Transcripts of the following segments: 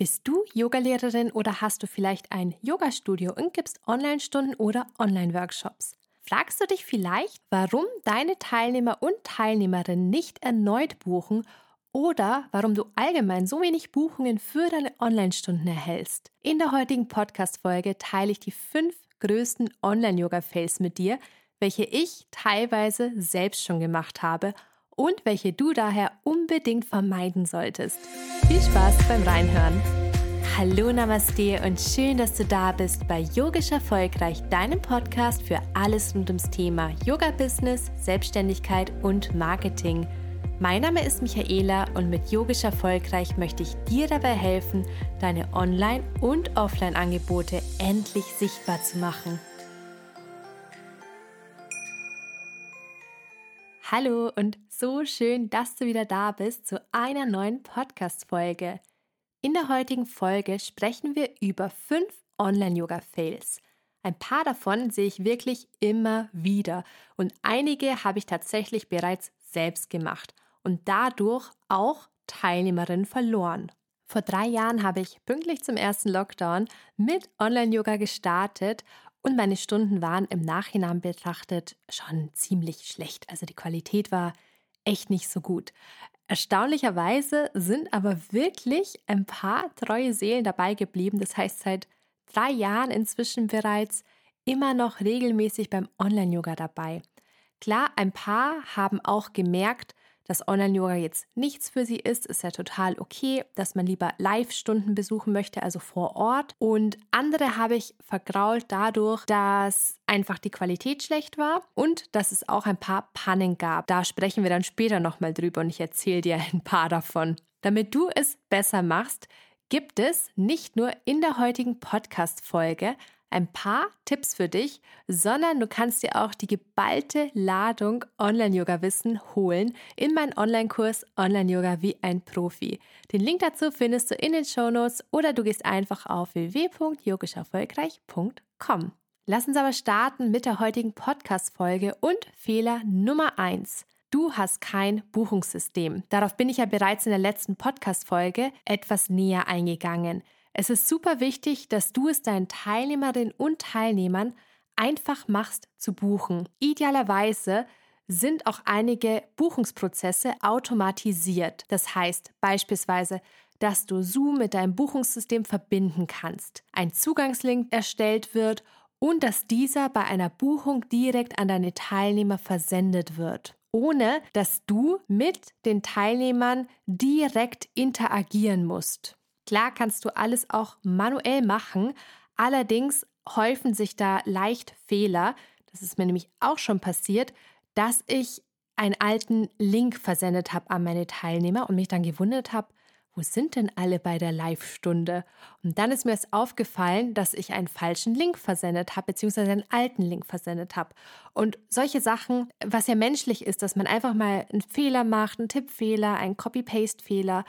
Bist du Yogalehrerin oder hast du vielleicht ein Yogastudio und gibst Online-Stunden oder Online-Workshops? Fragst du dich vielleicht, warum deine Teilnehmer und Teilnehmerinnen nicht erneut buchen oder warum du allgemein so wenig Buchungen für deine Online-Stunden erhältst? In der heutigen Podcast-Folge teile ich die fünf größten Online-Yoga-Fails mit dir, welche ich teilweise selbst schon gemacht habe und welche du daher unbedingt vermeiden solltest. Viel Spaß beim Reinhören. Hallo Namaste und schön, dass du da bist bei Yogisch Erfolgreich, deinem Podcast für alles rund ums Thema Yoga-Business, Selbstständigkeit und Marketing. Mein Name ist Michaela und mit Yogisch Erfolgreich möchte ich dir dabei helfen, deine Online- und Offline-Angebote endlich sichtbar zu machen. Hallo und so schön, dass du wieder da bist zu einer neuen Podcast-Folge. In der heutigen Folge sprechen wir über fünf Online-Yoga-Fails. Ein paar davon sehe ich wirklich immer wieder und einige habe ich tatsächlich bereits selbst gemacht und dadurch auch Teilnehmerinnen verloren. Vor drei Jahren habe ich pünktlich zum ersten Lockdown mit Online-Yoga gestartet und meine Stunden waren im Nachhinein betrachtet schon ziemlich schlecht. Also die Qualität war echt nicht so gut. Erstaunlicherweise sind aber wirklich ein paar treue Seelen dabei geblieben. Das heißt, seit drei Jahren inzwischen bereits immer noch regelmäßig beim Online-Yoga dabei. Klar, ein paar haben auch gemerkt, dass Online-Yoga jetzt nichts für sie ist, ist ja total okay, dass man lieber Live-Stunden besuchen möchte, also vor Ort. Und andere habe ich vergrault dadurch, dass einfach die Qualität schlecht war und dass es auch ein paar Pannen gab. Da sprechen wir dann später nochmal drüber und ich erzähle dir ein paar davon. Damit du es besser machst, gibt es nicht nur in der heutigen Podcast-Folge ein paar Tipps für dich, sondern du kannst dir auch die geballte Ladung Online-Yoga-Wissen holen in meinen Online-Kurs Online-Yoga wie ein Profi. Den Link dazu findest du in den Shownotes oder du gehst einfach auf www.yogischerfolgreich.com. Lass uns aber starten mit der heutigen Podcast-Folge und Fehler Nummer 1. Du hast kein Buchungssystem. Darauf bin ich ja bereits in der letzten Podcast-Folge etwas näher eingegangen. Es ist super wichtig, dass du es deinen Teilnehmerinnen und Teilnehmern einfach machst zu buchen. Idealerweise sind auch einige Buchungsprozesse automatisiert. Das heißt beispielsweise, dass du Zoom mit deinem Buchungssystem verbinden kannst, ein Zugangslink erstellt wird und dass dieser bei einer Buchung direkt an deine Teilnehmer versendet wird, ohne dass du mit den Teilnehmern direkt interagieren musst. Klar kannst du alles auch manuell machen, allerdings häufen sich da leicht Fehler. Das ist mir nämlich auch schon passiert, dass ich einen alten Link versendet habe an meine Teilnehmer und mich dann gewundert habe, wo sind denn alle bei der Live-Stunde? Und dann ist mir es aufgefallen, dass ich einen falschen Link versendet habe, beziehungsweise einen alten Link versendet habe. Und solche Sachen, was ja menschlich ist, dass man einfach mal einen Fehler macht, einen Tippfehler, einen Copy-Paste-Fehler,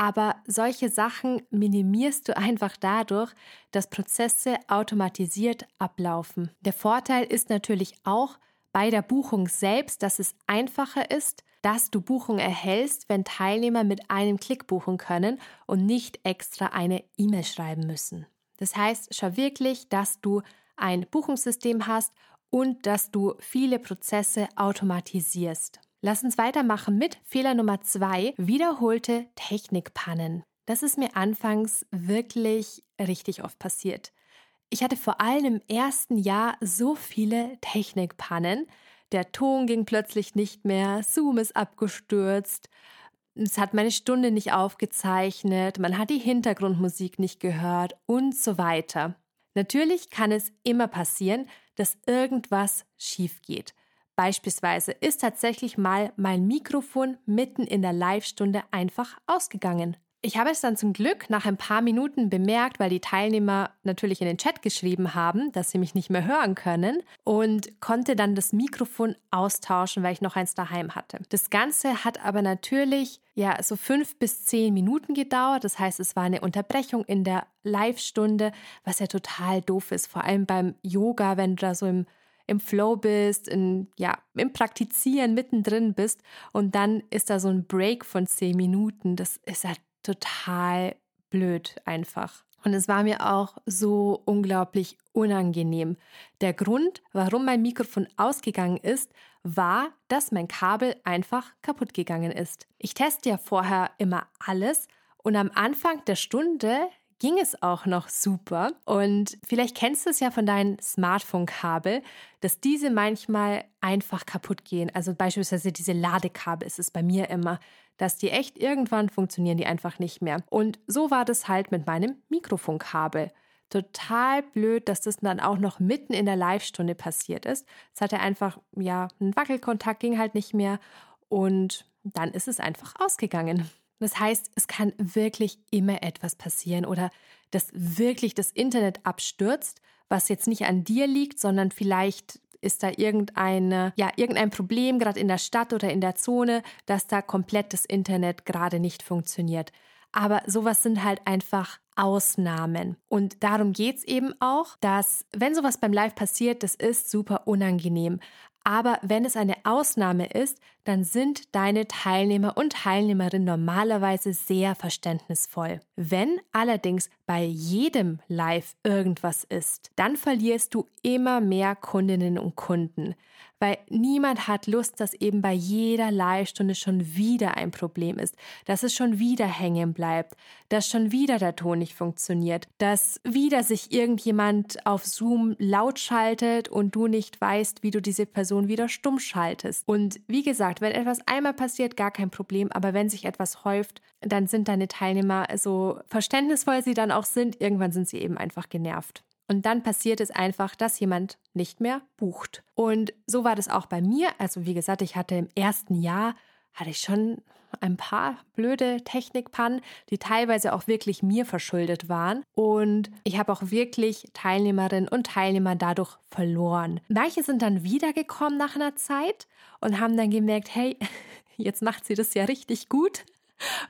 aber solche Sachen minimierst du einfach dadurch, dass Prozesse automatisiert ablaufen. Der Vorteil ist natürlich auch bei der Buchung selbst, dass es einfacher ist, dass du Buchung erhältst, wenn Teilnehmer mit einem Klick buchen können und nicht extra eine E-Mail schreiben müssen. Das heißt, schau wirklich, dass du ein Buchungssystem hast und dass du viele Prozesse automatisierst. Lass uns weitermachen mit Fehler Nummer zwei, wiederholte Technikpannen. Das ist mir anfangs wirklich richtig oft passiert. Ich hatte vor allem im ersten Jahr so viele Technikpannen. Der Ton ging plötzlich nicht mehr, Zoom ist abgestürzt, es hat meine Stunde nicht aufgezeichnet, man hat die Hintergrundmusik nicht gehört und so weiter. Natürlich kann es immer passieren, dass irgendwas schief geht. Beispielsweise ist tatsächlich mal mein Mikrofon mitten in der Live-Stunde einfach ausgegangen. Ich habe es dann zum Glück nach ein paar Minuten bemerkt, weil die Teilnehmer natürlich in den Chat geschrieben haben, dass sie mich nicht mehr hören können und konnte dann das Mikrofon austauschen, weil ich noch eins daheim hatte. Das Ganze hat aber natürlich ja so fünf bis zehn Minuten gedauert. Das heißt, es war eine Unterbrechung in der Live-Stunde, was ja total doof ist, vor allem beim Yoga, wenn du da so im im Flow bist, in, ja, im Praktizieren mittendrin bist und dann ist da so ein Break von zehn Minuten. Das ist ja total blöd einfach. Und es war mir auch so unglaublich unangenehm. Der Grund, warum mein Mikrofon ausgegangen ist, war, dass mein Kabel einfach kaputt gegangen ist. Ich teste ja vorher immer alles und am Anfang der Stunde ging es auch noch super. Und vielleicht kennst du es ja von deinen Smartphone-Kabel, dass diese manchmal einfach kaputt gehen. Also beispielsweise diese Ladekabel ist es bei mir immer, dass die echt irgendwann funktionieren die einfach nicht mehr. Und so war das halt mit meinem Mikrofonkabel. Total blöd, dass das dann auch noch mitten in der Live-Stunde passiert ist. Es hatte einfach, ja, ein Wackelkontakt ging halt nicht mehr und dann ist es einfach ausgegangen. Das heißt, es kann wirklich immer etwas passieren oder dass wirklich das Internet abstürzt, was jetzt nicht an dir liegt, sondern vielleicht ist da irgendeine, ja, irgendein Problem, gerade in der Stadt oder in der Zone, dass da komplett das Internet gerade nicht funktioniert. Aber sowas sind halt einfach Ausnahmen. Und darum geht es eben auch, dass wenn sowas beim Live passiert, das ist super unangenehm. Aber wenn es eine Ausnahme ist, dann sind deine Teilnehmer und Teilnehmerinnen normalerweise sehr verständnisvoll. Wenn allerdings bei jedem Live irgendwas ist, dann verlierst du immer mehr Kundinnen und Kunden weil niemand hat Lust, dass eben bei jeder Live-Stunde schon wieder ein Problem ist, dass es schon wieder hängen bleibt, dass schon wieder der Ton nicht funktioniert, dass wieder sich irgendjemand auf Zoom laut schaltet und du nicht weißt, wie du diese Person wieder stumm schaltest. Und wie gesagt, wenn etwas einmal passiert, gar kein Problem, aber wenn sich etwas häuft, dann sind deine Teilnehmer so verständnisvoll sie dann auch sind, irgendwann sind sie eben einfach genervt. Und dann passiert es einfach, dass jemand nicht mehr bucht. Und so war das auch bei mir. Also wie gesagt, ich hatte im ersten Jahr, hatte ich schon ein paar blöde Technikpannen, die teilweise auch wirklich mir verschuldet waren. Und ich habe auch wirklich Teilnehmerinnen und Teilnehmer dadurch verloren. Manche sind dann wiedergekommen nach einer Zeit und haben dann gemerkt, hey, jetzt macht sie das ja richtig gut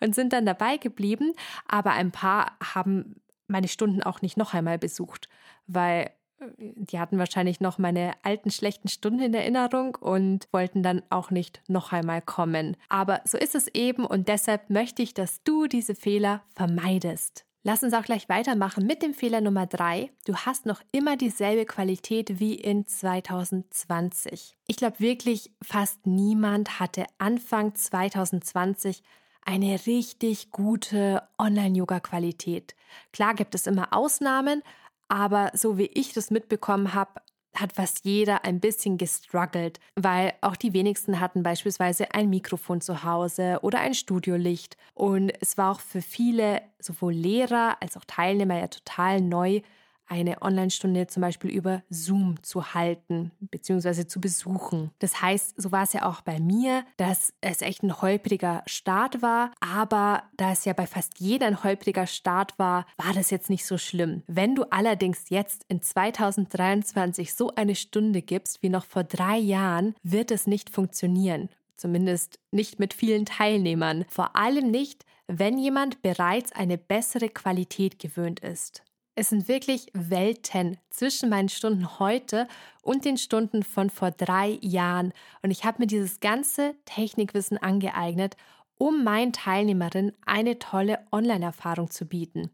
und sind dann dabei geblieben. Aber ein paar haben meine Stunden auch nicht noch einmal besucht, weil äh, die hatten wahrscheinlich noch meine alten schlechten Stunden in Erinnerung und wollten dann auch nicht noch einmal kommen. Aber so ist es eben und deshalb möchte ich, dass du diese Fehler vermeidest. Lass uns auch gleich weitermachen mit dem Fehler Nummer drei. Du hast noch immer dieselbe Qualität wie in 2020. Ich glaube wirklich, fast niemand hatte Anfang 2020 eine richtig gute Online-Yoga-Qualität. Klar gibt es immer Ausnahmen, aber so wie ich das mitbekommen habe, hat fast jeder ein bisschen gestruggelt, weil auch die wenigsten hatten beispielsweise ein Mikrofon zu Hause oder ein Studiolicht. Und es war auch für viele, sowohl Lehrer als auch Teilnehmer, ja total neu, eine Online-Stunde zum Beispiel über Zoom zu halten bzw. zu besuchen. Das heißt, so war es ja auch bei mir, dass es echt ein holpriger Start war, aber da es ja bei fast jeder ein holpriger Start war, war das jetzt nicht so schlimm. Wenn du allerdings jetzt in 2023 so eine Stunde gibst wie noch vor drei Jahren, wird es nicht funktionieren. Zumindest nicht mit vielen Teilnehmern. Vor allem nicht, wenn jemand bereits eine bessere Qualität gewöhnt ist. Es sind wirklich Welten zwischen meinen Stunden heute und den Stunden von vor drei Jahren. Und ich habe mir dieses ganze Technikwissen angeeignet, um meinen Teilnehmerinnen eine tolle Online-Erfahrung zu bieten.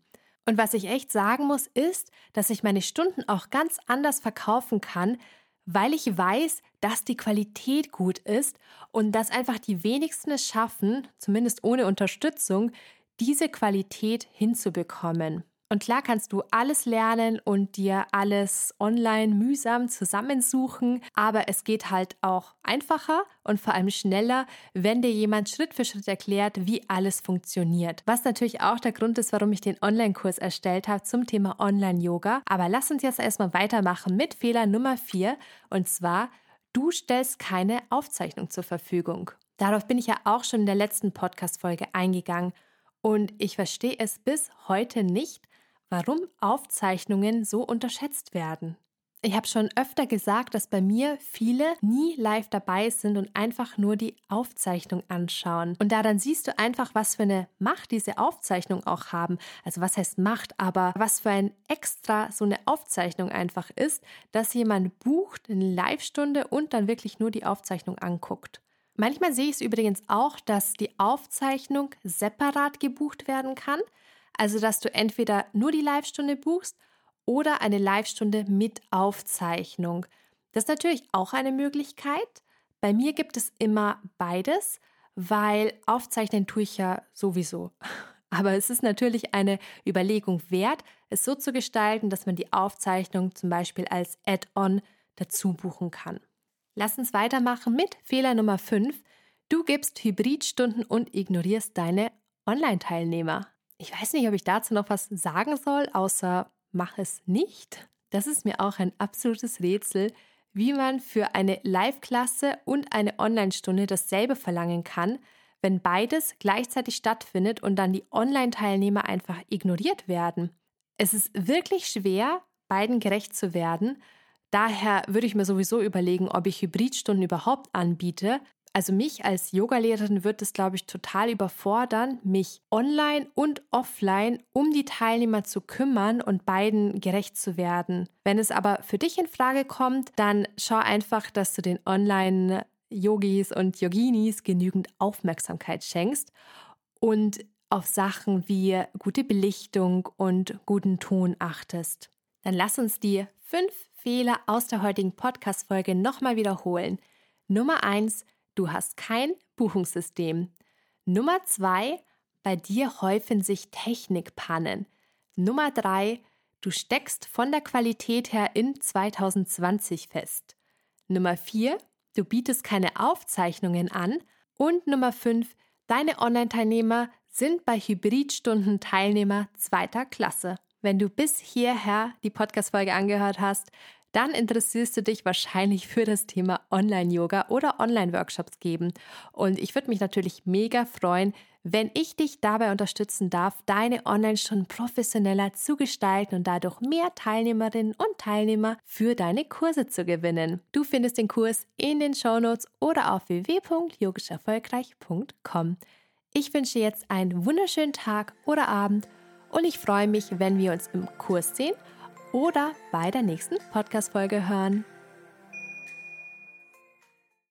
Und was ich echt sagen muss, ist, dass ich meine Stunden auch ganz anders verkaufen kann, weil ich weiß, dass die Qualität gut ist und dass einfach die wenigsten es schaffen, zumindest ohne Unterstützung, diese Qualität hinzubekommen. Und klar kannst du alles lernen und dir alles online mühsam zusammensuchen, aber es geht halt auch einfacher und vor allem schneller, wenn dir jemand Schritt für Schritt erklärt, wie alles funktioniert. Was natürlich auch der Grund ist, warum ich den Online-Kurs erstellt habe zum Thema Online-Yoga. Aber lass uns jetzt erstmal weitermachen mit Fehler Nummer 4 und zwar, du stellst keine Aufzeichnung zur Verfügung. Darauf bin ich ja auch schon in der letzten Podcast-Folge eingegangen. Und ich verstehe es bis heute nicht, warum Aufzeichnungen so unterschätzt werden. Ich habe schon öfter gesagt, dass bei mir viele nie live dabei sind und einfach nur die Aufzeichnung anschauen. Und daran siehst du einfach, was für eine Macht diese Aufzeichnung auch haben. Also was heißt Macht, aber was für ein Extra so eine Aufzeichnung einfach ist, dass jemand bucht eine Live-Stunde und dann wirklich nur die Aufzeichnung anguckt. Manchmal sehe ich es übrigens auch, dass die Aufzeichnung separat gebucht werden kann. Also, dass du entweder nur die Live-Stunde buchst oder eine Live-Stunde mit Aufzeichnung. Das ist natürlich auch eine Möglichkeit. Bei mir gibt es immer beides, weil aufzeichnen tue ich ja sowieso. Aber es ist natürlich eine Überlegung wert, es so zu gestalten, dass man die Aufzeichnung zum Beispiel als Add-on dazu buchen kann. Lass uns weitermachen mit Fehler Nummer 5. Du gibst Hybridstunden und ignorierst deine Online-Teilnehmer. Ich weiß nicht, ob ich dazu noch was sagen soll, außer mach es nicht. Das ist mir auch ein absolutes Rätsel, wie man für eine Live-Klasse und eine Online-Stunde dasselbe verlangen kann, wenn beides gleichzeitig stattfindet und dann die Online-Teilnehmer einfach ignoriert werden. Es ist wirklich schwer, beiden gerecht zu werden. Daher würde ich mir sowieso überlegen, ob ich Hybridstunden überhaupt anbiete, also mich als Yogalehrerin wird es, glaube ich, total überfordern, mich online und offline um die Teilnehmer zu kümmern und beiden gerecht zu werden. Wenn es aber für dich in Frage kommt, dann schau einfach, dass du den Online Yogis und Yoginis genügend Aufmerksamkeit schenkst und auf Sachen wie gute Belichtung und guten Ton achtest. Dann lass uns die fünf Fehler aus der heutigen Podcast-Folge nochmal wiederholen. Nummer eins, du hast kein Buchungssystem. Nummer zwei, bei dir häufen sich Technikpannen. Nummer drei, du steckst von der Qualität her in 2020 fest. Nummer vier, du bietest keine Aufzeichnungen an. Und Nummer fünf, deine Online-Teilnehmer sind bei Hybridstunden Teilnehmer zweiter Klasse. Wenn du bis hierher die Podcast-Folge angehört hast, dann interessierst du dich wahrscheinlich für das Thema Online-Yoga oder Online-Workshops geben. Und ich würde mich natürlich mega freuen, wenn ich dich dabei unterstützen darf, deine Online-Stunden professioneller zu gestalten und dadurch mehr Teilnehmerinnen und Teilnehmer für deine Kurse zu gewinnen. Du findest den Kurs in den Shownotes oder auf www.yogischerfolgreich.com. Ich wünsche jetzt einen wunderschönen Tag oder Abend und ich freue mich, wenn wir uns im Kurs sehen oder bei der nächsten Podcast-Folge hören.